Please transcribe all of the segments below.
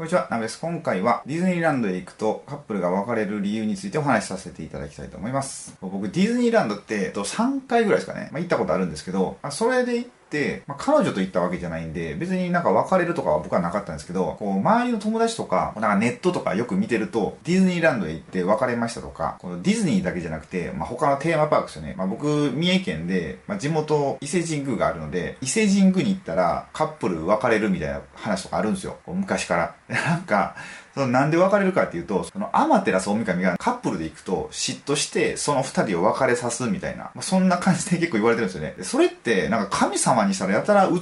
こんにちは、ナベです。今回はディズニーランドへ行くとカップルが別れる理由についてお話しさせていただきたいと思います。僕、ディズニーランドって、えっと3回ぐらいですかね、まあ、行ったことあるんですけど、まあそれで行っ、まあ、彼女と行ったわけじゃないんで、別になんか別れるとかは僕はなかったんですけど、こう、周りの友達とか、なんかネットとかよく見てると、ディズニーランドへ行って別れましたとか、このディズニーだけじゃなくて、まあ、他のテーマパークですよね。まあ、僕、三重県で、まあ、地元、伊勢神宮があるので、伊勢神宮に行ったら、カップル別れるみたいな話とかあるんですよ。昔から。なんか、そのなんで別れるかっていうと、そのアマテラス大神がカップルで行くと嫉妬してその二人を別れさすみたいな、まあ、そんな感じで結構言われてるんですよね。それってなんか神様にしたらやたら器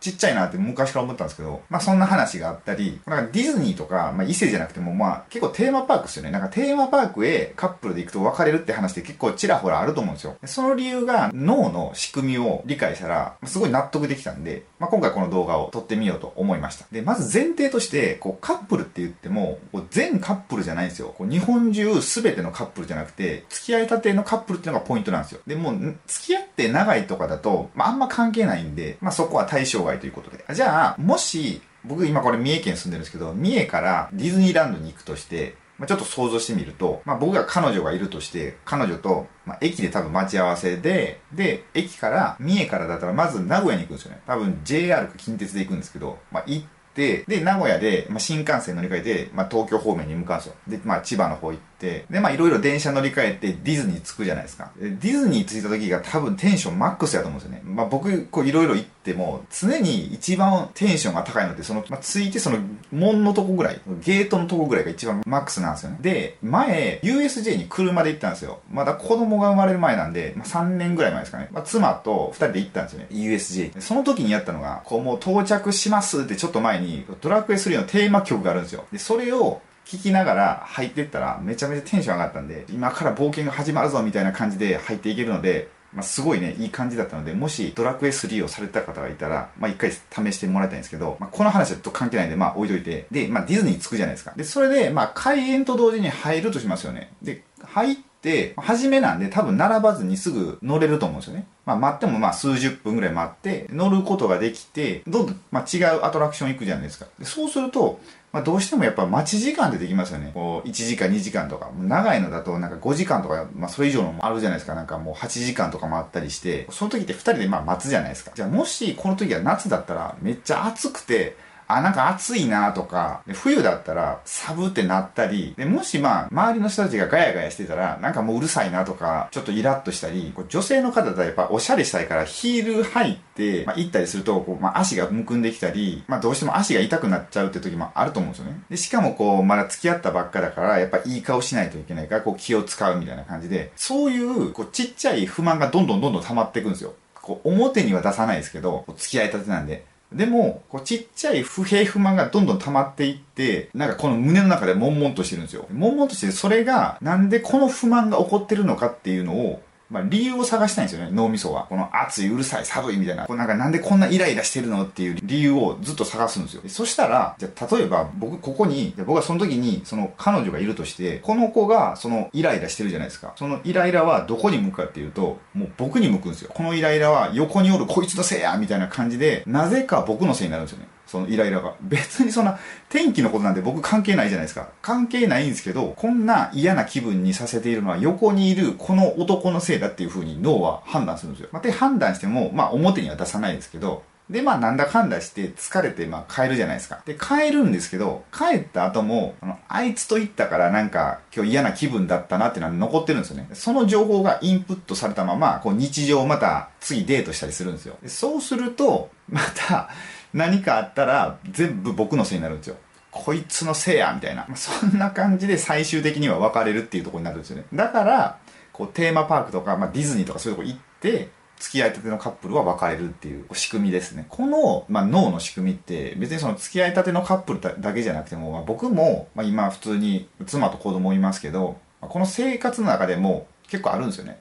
ちっちゃいなって昔から思ったんですけど、まあそんな話があったり、なんかディズニーとか、まあ伊勢じゃなくてもまあ結構テーマパークですよね。なんかテーマパークへカップルで行くと別れるって話って結構ちらほらあると思うんですよ。その理由が脳の仕組みを理解したら、すごい納得できたんで、まあ今回この動画を撮ってみようと思いました。で、まず前提として、こうカップルって言っても、こう全カップルじゃないんですよ。日本中全てのカップルじゃなくて、付き合いたてのカップルっていうのがポイントなんですよ。で、もう、付き合って長いとかだと、まあ、あんま関係ないんで、まあ、そこは対象外ということで。じゃあ、もし、僕今これ三重県住んでるんですけど、三重からディズニーランドに行くとして、まあ、ちょっと想像してみると、まあ、僕が彼女がいるとして、彼女と、まあ、駅で多分待ち合わせで、で、駅から、三重からだったらまず名古屋に行くんですよね。多分 JR か近鉄で行くんですけど、まあ、行っ、で、名古屋で、まあ、新幹線乗り換えて、まあ、東京方面に向かうんですよ。で、まあ、千葉の方行って、で、まあ、いろいろ電車乗り換えてディズニー着くじゃないですか。ディズニー着いた時が多分テンションマックスやと思うんですよね。まあ、僕、こう、いろいろ行っても、常に一番テンションが高いのって、その、まあ、着いてその、門のとこぐらい、ゲートのとこぐらいが一番マックスなんですよね。で、前、USJ に車で行ったんですよ。まだ子供が生まれる前なんで、まあ、3年ぐらい前ですかね。まあ、妻と2人で行ったんですよね。USJ。その時にやったのが、こう、もう到着しますってちょっと前に、ドラクエ3のテーマ曲があるんですよ。で、それを聞きながら入ってったらめちゃめちゃテンション上がったんで、今から冒険が始まるぞみたいな感じで入っていけるので、まあ、すごいね、いい感じだったので、もしドラクエ3をされた方がいたら、まあ、一回試してもらいたいんですけど、まあ、この話はちょっと関係ないんで、まあ、置いといて、で、まあ、ディズニー着くじゃないですか。で、それで、まあ、開演と同時に入るとしますよね。で、入って、初めなんで多分並ばずにすぐ乗れると思うんですよね。まあ待ってもまあ数十分ぐらい待って、乗ることができて、どんどんまあ違うアトラクション行くじゃないですか。でそうすると、まあ、どうしてもやっぱ待ち時間でできますよね。こう、1時間、2時間とか。長いのだとなんか5時間とか、まあそれ以上のもあるじゃないですか。なんかもう8時間とかもあったりして、その時って2人でまあ待つじゃないですか。じゃあもしこの時は夏だったらめっちゃ暑くて、あ、なんか暑いなとか、冬だったら寒ってなったり、で、もしまあ、周りの人たちがガヤガヤしてたら、なんかもううるさいなとか、ちょっとイラッとしたり、こう女性の方だとやっぱおしゃれしたいからヒール履いて、まあ、行ったりすると、こう、まあ、足がむくんできたり、まあ、どうしても足が痛くなっちゃうって時もあると思うんですよね。で、しかもこう、まだ付き合ったばっかだから、やっぱいい顔しないといけないから、こう気を使うみたいな感じで、そういう、こう、ちっちゃい不満がどんどんどんどん溜まっていくんですよ。こう、表には出さないですけど、付き合いたてなんで。でも、こうちっちゃい不平不満がどんどん溜まっていって、なんかこの胸の中で悶々としてるんですよ。悶々としてそれが、なんでこの不満が起こってるのかっていうのを、まあ、理由を探したいんですよね、脳みそは。この暑い、うるさい、寒いみたいな。こうなんかなんでこんなイライラしてるのっていう理由をずっと探すんですよ。そしたら、じゃ例えば僕ここに、僕はその時にその彼女がいるとして、この子がそのイライラしてるじゃないですか。そのイライラはどこに向くかっていうと、もう僕に向くんですよ。このイライラは横におるこいつのせいやみたいな感じで、なぜか僕のせいになるんですよね。そのイライラが。別にそんな、天気のことなんて僕関係ないじゃないですか。関係ないんですけど、こんな嫌な気分にさせているのは横にいるこの男のせいだっていう風に脳は判断するんですよ。まあ、で、判断しても、まあ表には出さないですけど、で、まあ、なんだかんだして疲れて、まあ、帰るじゃないですか。で、帰るんですけど、帰った後も、あの、あいつと言ったからなんか、今日嫌な気分だったなっていうのは残ってるんですよね。その情報がインプットされたまま、こう、日常また、次デートしたりするんですよ。でそうすると、また、何かあったら全部僕のせいになるんですよ。こいつのせいやみたいな。そんな感じで最終的には別れるっていうとこになるんですよね。だから、こうテーマパークとか、まあ、ディズニーとかそういうとこ行って、付き合いたてのカップルは別れるっていう仕組みですね。この、まあ、脳の仕組みって別にその付き合いたてのカップルだけじゃなくても、まあ、僕も、まあ、今普通に妻と子供いますけど、この生活の中でも結構あるんですよね。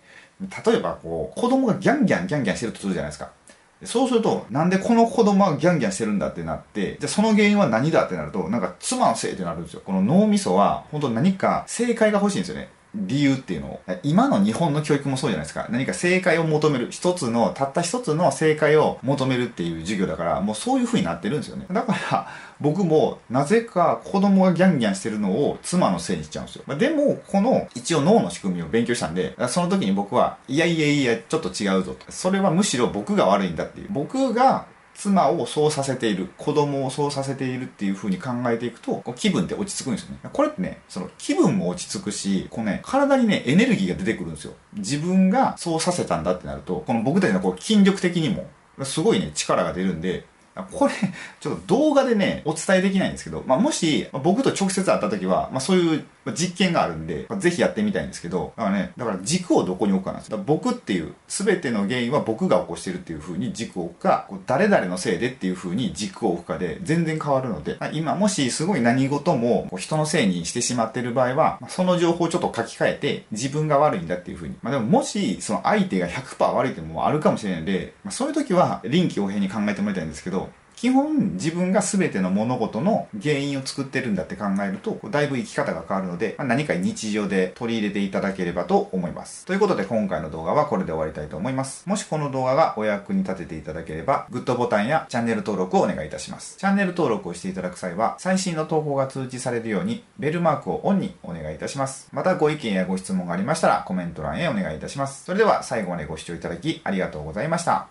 例えばこう、子供がギャンギャンギャンギャンしてるとするじゃないですか。そうすると、なんでこの子供はギャンギャンしてるんだってなって、じゃあその原因は何だってなると、なんか妻のせいってなるんですよ。この脳みそは、本当何か正解が欲しいんですよね。理由っていうのを、今の日本の教育もそうじゃないですか。何か正解を求める。一つの、たった一つの正解を求めるっていう授業だから、もうそういう風になってるんですよね。だから、僕もなぜか子供がギャンギャンしてるのを妻のせいにしちゃうんですよ。まあ、でも、この一応脳の仕組みを勉強したんで、その時に僕は、いやいやいや、ちょっと違うぞと。それはむしろ僕が悪いんだっていう。僕が妻をそうさせている、子供をそうさせているっていう風に考えていくと、気分って落ち着くんですよね。これってね、その気分も落ち着くし、こうね、体にね、エネルギーが出てくるんですよ。自分がそうさせたんだってなると、この僕たちのこう筋力的にも、すごいね、力が出るんで、これ、ちょっと動画でね、お伝えできないんですけど、まあ、もし、僕と直接会った時は、まあ、そういう実験があるんで、ぜひやってみたいんですけど、だからね、だから軸をどこに置くかなんですよ。僕っていう、すべての原因は僕が起こしてるっていう風に軸を置くか、こう誰々のせいでっていう風に軸を置くかで全然変わるので、まあ、今もしすごい何事も人のせいにしてしまってる場合は、まあ、その情報をちょっと書き換えて、自分が悪いんだっていう風に。まあ、でももし、その相手が100%悪いってもあるかもしれないので、まあ、そういう時は臨機応変に考えてもらいたいんですけど、基本自分が全ての物事の原因を作ってるんだって考えると、だいぶ生き方が変わるので、まあ、何か日常で取り入れていただければと思います。ということで今回の動画はこれで終わりたいと思います。もしこの動画がお役に立てていただければ、グッドボタンやチャンネル登録をお願いいたします。チャンネル登録をしていただく際は、最新の投稿が通知されるように、ベルマークをオンにお願いいたします。またご意見やご質問がありましたら、コメント欄へお願いいたします。それでは最後までご視聴いただきありがとうございました。